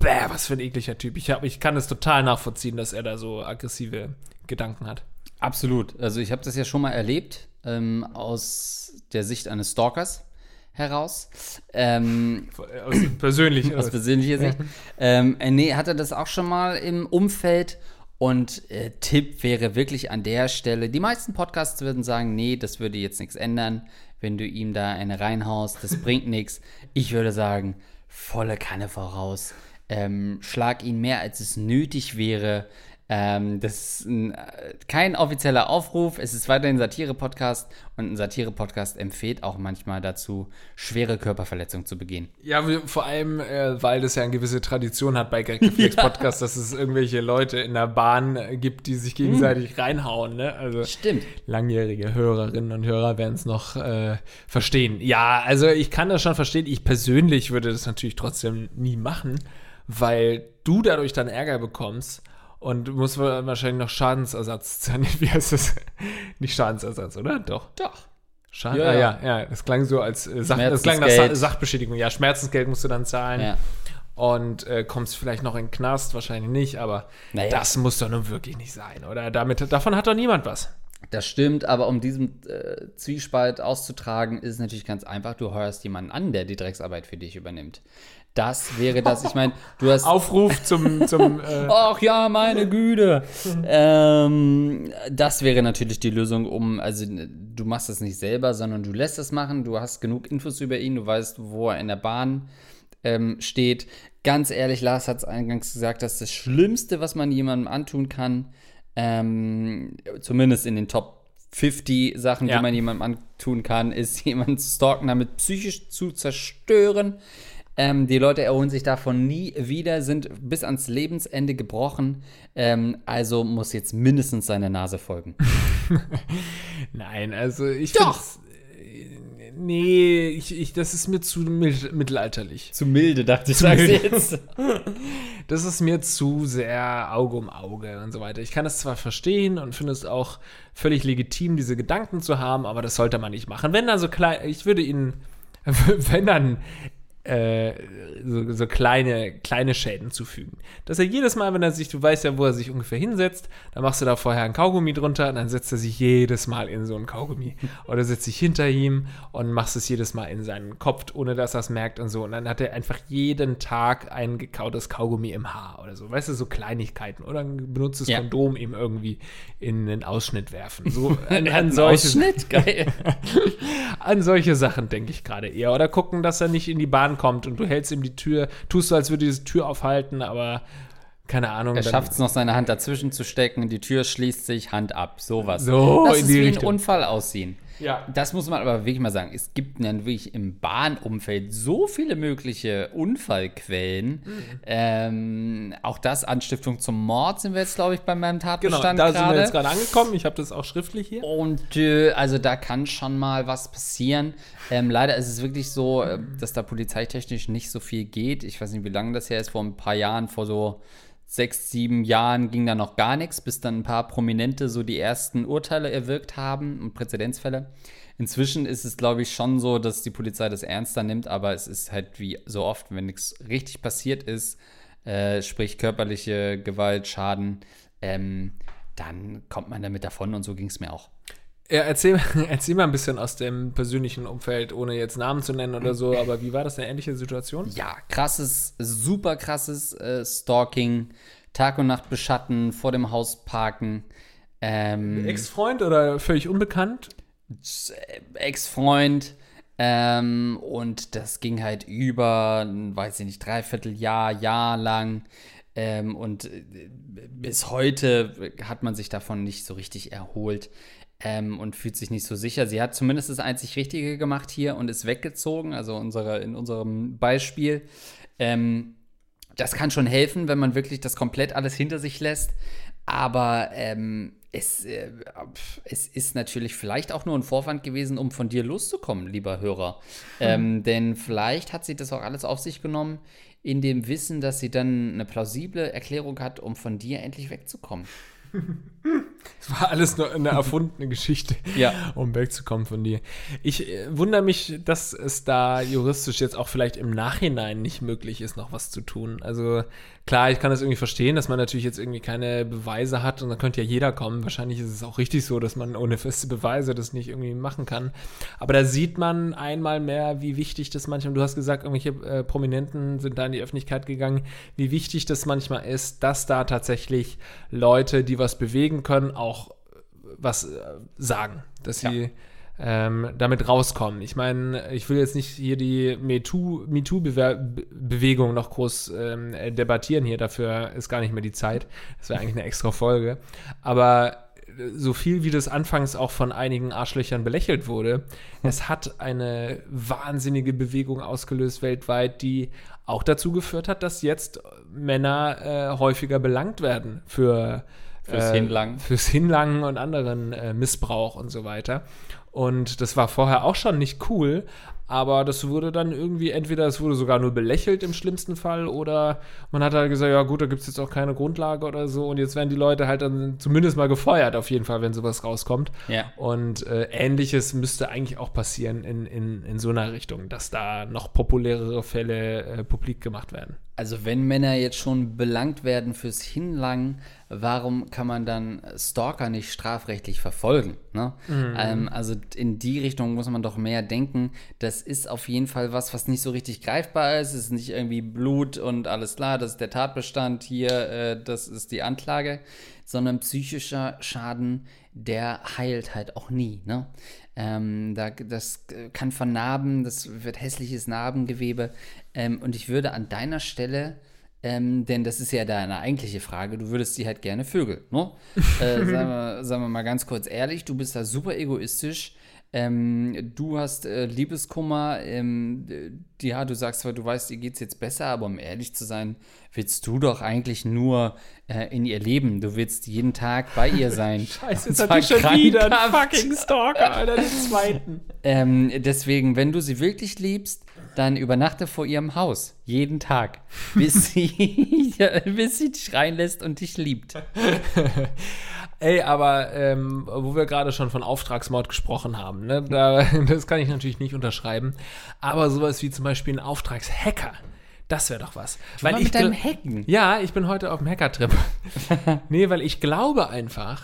Bäh, was für ein ekliger Typ. Ich, hab, ich kann es total nachvollziehen, dass er da so aggressive Gedanken hat. Absolut. Also ich habe das ja schon mal erlebt ähm, aus der Sicht eines Stalkers heraus. Ähm, aus persönlicher aus persönlicher Sicht. ähm, äh, nee, hatte das auch schon mal im Umfeld. Und äh, Tipp wäre wirklich an der Stelle, die meisten Podcasts würden sagen, nee, das würde jetzt nichts ändern, wenn du ihm da eine reinhaust, das bringt nichts. Ich würde sagen, volle Kanne voraus. Ähm, schlag ihn mehr, als es nötig wäre. Ähm, das ist ein, äh, kein offizieller Aufruf. Es ist weiterhin ein Satire-Podcast und ein Satire-Podcast empfiehlt auch manchmal dazu, schwere Körperverletzungen zu begehen. Ja, vor allem, äh, weil das ja eine gewisse Tradition hat bei Gagreflex ja. Podcast, dass es irgendwelche Leute in der Bahn gibt, die sich gegenseitig hm. reinhauen. Ne? Also Stimmt. Langjährige Hörerinnen und Hörer werden es noch äh, verstehen. Ja, also ich kann das schon verstehen. Ich persönlich würde das natürlich trotzdem nie machen, weil du dadurch dann Ärger bekommst und muss wahrscheinlich noch Schadensersatz zahlen. Wie heißt das? Nicht Schadensersatz, oder? Doch. Doch. Schaden? Ja, ah, ja, ja. Das klang so als äh, Sach das klang nach Sa Sachbeschädigung. Ja, Schmerzensgeld musst du dann zahlen. Ja. Und äh, kommst vielleicht noch in den Knast, wahrscheinlich nicht, aber naja. das muss doch nun wirklich nicht sein, oder? Damit, davon hat doch niemand was. Das stimmt, aber um diesen äh, Zwiespalt auszutragen, ist es natürlich ganz einfach. Du heuerst jemanden an, der die Drecksarbeit für dich übernimmt. Das wäre das. Ich meine, du hast. Aufruf zum. zum äh Ach ja, meine Güte. ähm, das wäre natürlich die Lösung, um. Also, du machst das nicht selber, sondern du lässt es machen. Du hast genug Infos über ihn. Du weißt, wo er in der Bahn ähm, steht. Ganz ehrlich, Lars hat es eingangs gesagt, dass das Schlimmste, was man jemandem antun kann, ähm, zumindest in den Top 50 Sachen, ja. die man jemandem antun kann, ist jemanden zu stalken, damit psychisch zu zerstören. Ähm, die Leute erholen sich davon nie wieder, sind bis ans Lebensende gebrochen. Ähm, also muss jetzt mindestens seine Nase folgen. Nein, also ich Doch! Äh, nee, ich, ich, das ist mir zu mittelalterlich. Zu milde, dachte ich, sag's jetzt. das ist mir zu sehr Auge um Auge und so weiter. Ich kann es zwar verstehen und finde es auch völlig legitim, diese Gedanken zu haben, aber das sollte man nicht machen. Wenn dann so klein, ich würde ihn, wenn dann äh, so, so, kleine, kleine Schäden zufügen. Dass er jedes Mal, wenn er sich, du weißt ja, wo er sich ungefähr hinsetzt, dann machst du da vorher ein Kaugummi drunter und dann setzt er sich jedes Mal in so ein Kaugummi. Oder setzt sich hinter ihm und machst es jedes Mal in seinen Kopf, ohne dass er es merkt und so. Und dann hat er einfach jeden Tag ein gekautes Kaugummi im Haar oder so. Weißt du, so Kleinigkeiten. Oder ein benutztes ja. Kondom ihm irgendwie in einen Ausschnitt werfen. So an, an solche, Ausschnitt? Geil. an solche Sachen denke ich gerade eher. Oder gucken, dass er nicht in die Bahn kommt und du hältst ihm die Tür, tust so, als würde diese Tür aufhalten, aber keine Ahnung. Er schafft es noch, seine Hand dazwischen zu stecken, die Tür schließt sich, Hand ab, sowas. So, das ist wie Richtung. ein Unfall aussehen. Ja. Das muss man aber wirklich mal sagen. Es gibt dann wirklich im Bahnumfeld so viele mögliche Unfallquellen. Mhm. Ähm, auch das Anstiftung zum Mord sind wir jetzt, glaube ich, bei meinem Tatbestand Genau, da sind wir jetzt gerade angekommen. Ich habe das auch schriftlich hier. Und äh, also da kann schon mal was passieren. Ähm, leider ist es wirklich so, äh, dass da polizeitechnisch nicht so viel geht. Ich weiß nicht, wie lange das her ist. Vor ein paar Jahren, vor so sechs, sieben Jahren ging da noch gar nichts, bis dann ein paar Prominente so die ersten Urteile erwirkt haben und Präzedenzfälle. Inzwischen ist es, glaube ich, schon so, dass die Polizei das ernster nimmt, aber es ist halt wie so oft, wenn nichts richtig passiert ist, äh, sprich körperliche Gewalt, Schaden, ähm, dann kommt man damit davon und so ging es mir auch. Ja, erzähl, erzähl mal ein bisschen aus dem persönlichen Umfeld, ohne jetzt Namen zu nennen oder so, aber wie war das eine ähnliche Situation? Ja, krasses, super krasses äh, Stalking, Tag und Nacht beschatten, vor dem Haus parken. Ähm, Ex-Freund oder völlig unbekannt? Ex-Freund. Ähm, und das ging halt über, weiß ich nicht, dreiviertel Jahr, Jahr lang. Ähm, und äh, bis heute hat man sich davon nicht so richtig erholt ähm, und fühlt sich nicht so sicher. Sie hat zumindest das einzig Richtige gemacht hier und ist weggezogen, also unsere, in unserem Beispiel. Ähm, das kann schon helfen, wenn man wirklich das komplett alles hinter sich lässt. Aber ähm, es, äh, es ist natürlich vielleicht auch nur ein Vorwand gewesen, um von dir loszukommen, lieber Hörer. Hm. Ähm, denn vielleicht hat sie das auch alles auf sich genommen, in dem Wissen, dass sie dann eine plausible Erklärung hat, um von dir endlich wegzukommen. Es war alles nur eine erfundene Geschichte, ja. um wegzukommen von dir. Ich äh, wundere mich, dass es da juristisch jetzt auch vielleicht im Nachhinein nicht möglich ist, noch was zu tun. Also klar, ich kann das irgendwie verstehen, dass man natürlich jetzt irgendwie keine Beweise hat und dann könnte ja jeder kommen. Wahrscheinlich ist es auch richtig so, dass man ohne feste Beweise das nicht irgendwie machen kann. Aber da sieht man einmal mehr, wie wichtig das manchmal, du hast gesagt, irgendwelche äh, Prominenten sind da in die Öffentlichkeit gegangen, wie wichtig das manchmal ist, dass da tatsächlich Leute, die was bewegen können, auch was äh, sagen, dass sie ja ähm, damit rauskommen. Ich meine, ich will jetzt nicht hier die MeToo-Bewegung noch groß ähm, debattieren hier, dafür ist gar nicht mehr die Zeit. Das wäre eigentlich eine extra Folge. Aber so viel wie das anfangs auch von einigen Arschlöchern belächelt wurde, es hat eine wahnsinnige Bewegung ausgelöst weltweit, die auch dazu geführt hat, dass jetzt Männer äh, häufiger belangt werden für Fürs äh, Hinlangen. Fürs Hinlangen und anderen äh, Missbrauch und so weiter. Und das war vorher auch schon nicht cool, aber das wurde dann irgendwie, entweder es wurde sogar nur belächelt im schlimmsten Fall oder man hat halt gesagt, ja gut, da gibt es jetzt auch keine Grundlage oder so und jetzt werden die Leute halt dann zumindest mal gefeuert, auf jeden Fall, wenn sowas rauskommt. Ja. Und äh, ähnliches müsste eigentlich auch passieren in, in, in so einer Richtung, dass da noch populärere Fälle äh, publik gemacht werden. Also wenn Männer jetzt schon belangt werden fürs Hinlangen, warum kann man dann Stalker nicht strafrechtlich verfolgen? Ne? Mhm. Ähm, also in die Richtung muss man doch mehr denken. Ist auf jeden Fall was, was nicht so richtig greifbar ist. Es ist nicht irgendwie Blut und alles klar, das ist der Tatbestand hier, äh, das ist die Anklage, sondern psychischer Schaden, der heilt halt auch nie. Ne? Ähm, da, das kann vernarben, das wird hässliches Narbengewebe. Ähm, und ich würde an deiner Stelle, ähm, denn das ist ja deine eigentliche Frage, du würdest sie halt gerne vögeln. Ne? äh, sagen, wir, sagen wir mal ganz kurz ehrlich, du bist da super egoistisch. Ähm, du hast äh, Liebeskummer, ähm, ja, du sagst zwar, du weißt, dir geht es jetzt besser, aber um ehrlich zu sein, willst du doch eigentlich nur äh, in ihr leben. Du willst jeden Tag bei ihr sein. Scheiße, jetzt hat die schon wieder einen fucking Stalker, Alter, den zweiten. Ähm, deswegen, wenn du sie wirklich liebst, dann übernachte vor ihrem Haus. Jeden Tag. Bis sie, bis sie dich reinlässt und dich liebt. Ey, aber ähm, wo wir gerade schon von Auftragsmord gesprochen haben, ne, da, das kann ich natürlich nicht unterschreiben. Aber sowas wie zum Beispiel ein Auftragshacker, das wäre doch was. Du weil ich mit deinem Hacken. Ja, ich bin heute auf dem Hacker-Trip. nee, weil ich glaube einfach,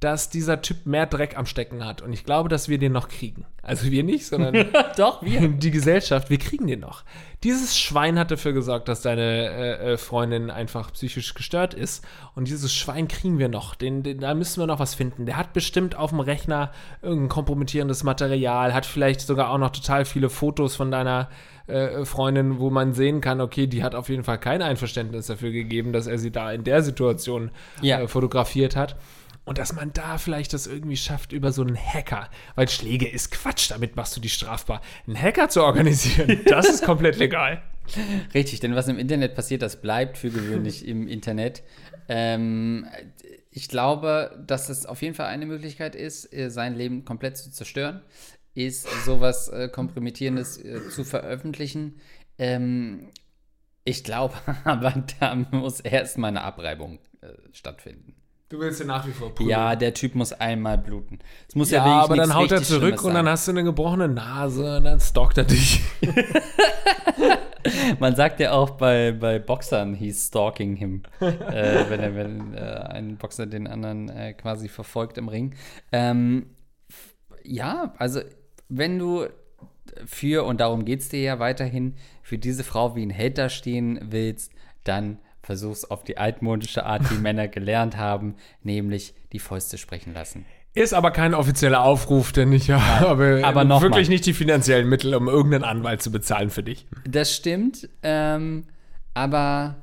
dass dieser Typ mehr Dreck am Stecken hat. Und ich glaube, dass wir den noch kriegen. Also wir nicht, sondern Doch, wir. die Gesellschaft. Wir kriegen den noch. Dieses Schwein hat dafür gesorgt, dass deine äh, äh, Freundin einfach psychisch gestört ist. Und dieses Schwein kriegen wir noch. Den, den, da müssen wir noch was finden. Der hat bestimmt auf dem Rechner irgendein kompromittierendes Material, hat vielleicht sogar auch noch total viele Fotos von deiner äh, Freundin, wo man sehen kann, okay, die hat auf jeden Fall kein Einverständnis dafür gegeben, dass er sie da in der Situation ja. äh, fotografiert hat. Und dass man da vielleicht das irgendwie schafft über so einen Hacker. Weil Schläge ist Quatsch, damit machst du die strafbar. Einen Hacker zu organisieren, das ist komplett legal. Richtig, denn was im Internet passiert, das bleibt für gewöhnlich im Internet. Ähm, ich glaube, dass es auf jeden Fall eine Möglichkeit ist, äh, sein Leben komplett zu zerstören, ist sowas äh, Kompromittierendes äh, zu veröffentlichen. Ähm, ich glaube aber, da muss erstmal eine Abreibung äh, stattfinden. Du willst ja nach wie vor prügeln. Ja, der Typ muss einmal bluten. Es muss ja, ja aber dann haut er zurück und dann hast du eine gebrochene Nase und dann stalkt er dich. Man sagt ja auch bei, bei Boxern, he's stalking him. äh, wenn er, wenn äh, ein Boxer den anderen äh, quasi verfolgt im Ring. Ähm, ja, also wenn du für, und darum geht es dir ja weiterhin, für diese Frau wie ein Held da stehen willst, dann versuch's auf die altmodische Art, die Männer gelernt haben, nämlich die Fäuste sprechen lassen. Ist aber kein offizieller Aufruf, denn ich habe aber noch wirklich mal. nicht die finanziellen Mittel, um irgendeinen Anwalt zu bezahlen für dich. Das stimmt, ähm, aber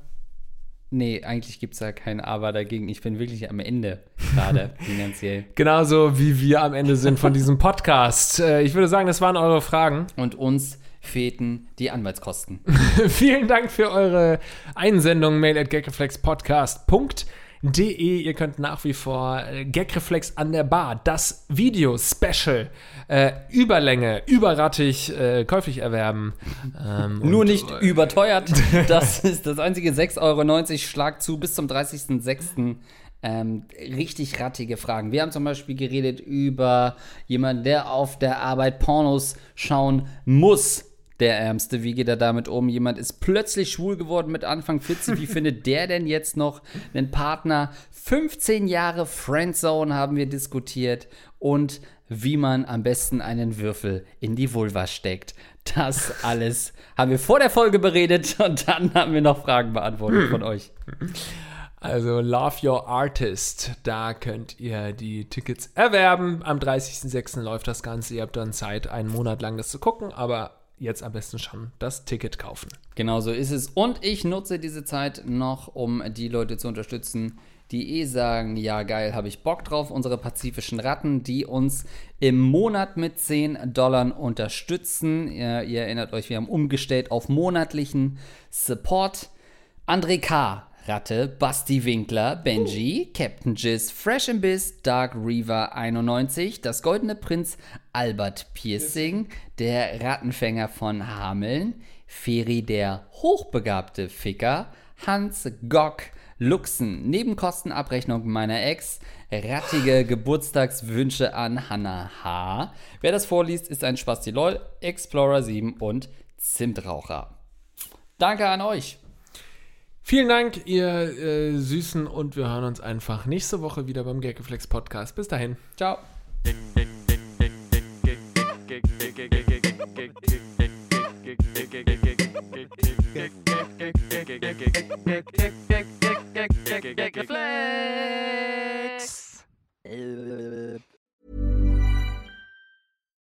nee, eigentlich gibt es da kein Aber dagegen. Ich bin wirklich am Ende gerade finanziell. Genauso wie wir am Ende sind von diesem Podcast. Äh, Ich würde sagen, das waren eure Fragen. Und uns fehlten die Anwaltskosten. Vielen Dank für eure Einsendung. Mail at gagreflexpodcast.de. Ihr könnt nach wie vor äh, Gagreflex an der Bar, das Video-Special, äh, Überlänge, überrattig, äh, käuflich erwerben. Ähm, Nur nicht äh, überteuert. Das ist das einzige 6,90 Euro. Schlag zu bis zum 30.06. Ähm, richtig rattige Fragen. Wir haben zum Beispiel geredet über jemanden, der auf der Arbeit Pornos schauen muss. Der Ärmste, wie geht er damit um? Jemand ist plötzlich schwul geworden mit Anfang 40. Wie findet der denn jetzt noch einen Partner? 15 Jahre Friendzone haben wir diskutiert und wie man am besten einen Würfel in die Vulva steckt. Das alles haben wir vor der Folge beredet und dann haben wir noch Fragen beantwortet von euch. Also Love Your Artist, da könnt ihr die Tickets erwerben. Am 30.06. läuft das Ganze. Ihr habt dann Zeit, einen Monat lang das zu gucken, aber jetzt am besten schon das Ticket kaufen. Genau so ist es. Und ich nutze diese Zeit noch, um die Leute zu unterstützen, die eh sagen, ja geil, habe ich Bock drauf. Unsere pazifischen Ratten, die uns im Monat mit 10 Dollar unterstützen. Ihr, ihr erinnert euch, wir haben umgestellt auf monatlichen Support. André K., Ratte, Basti Winkler, Benji, Captain Jizz, Fresh Biss, Dark Reaver 91, das Goldene Prinz, Albert Piercing, der Rattenfänger von Hameln, Feri der hochbegabte Ficker, Hans Gock, Luxen, Nebenkostenabrechnung meiner Ex, rattige Geburtstagswünsche an Hannah H. Wer das vorliest, ist ein Spasti LOL, Explorer 7 und Zimtraucher. Danke an euch. Vielen Dank, ihr äh, Süßen, und wir hören uns einfach nächste Woche wieder beim Gagreflex Podcast. Bis dahin. Ciao.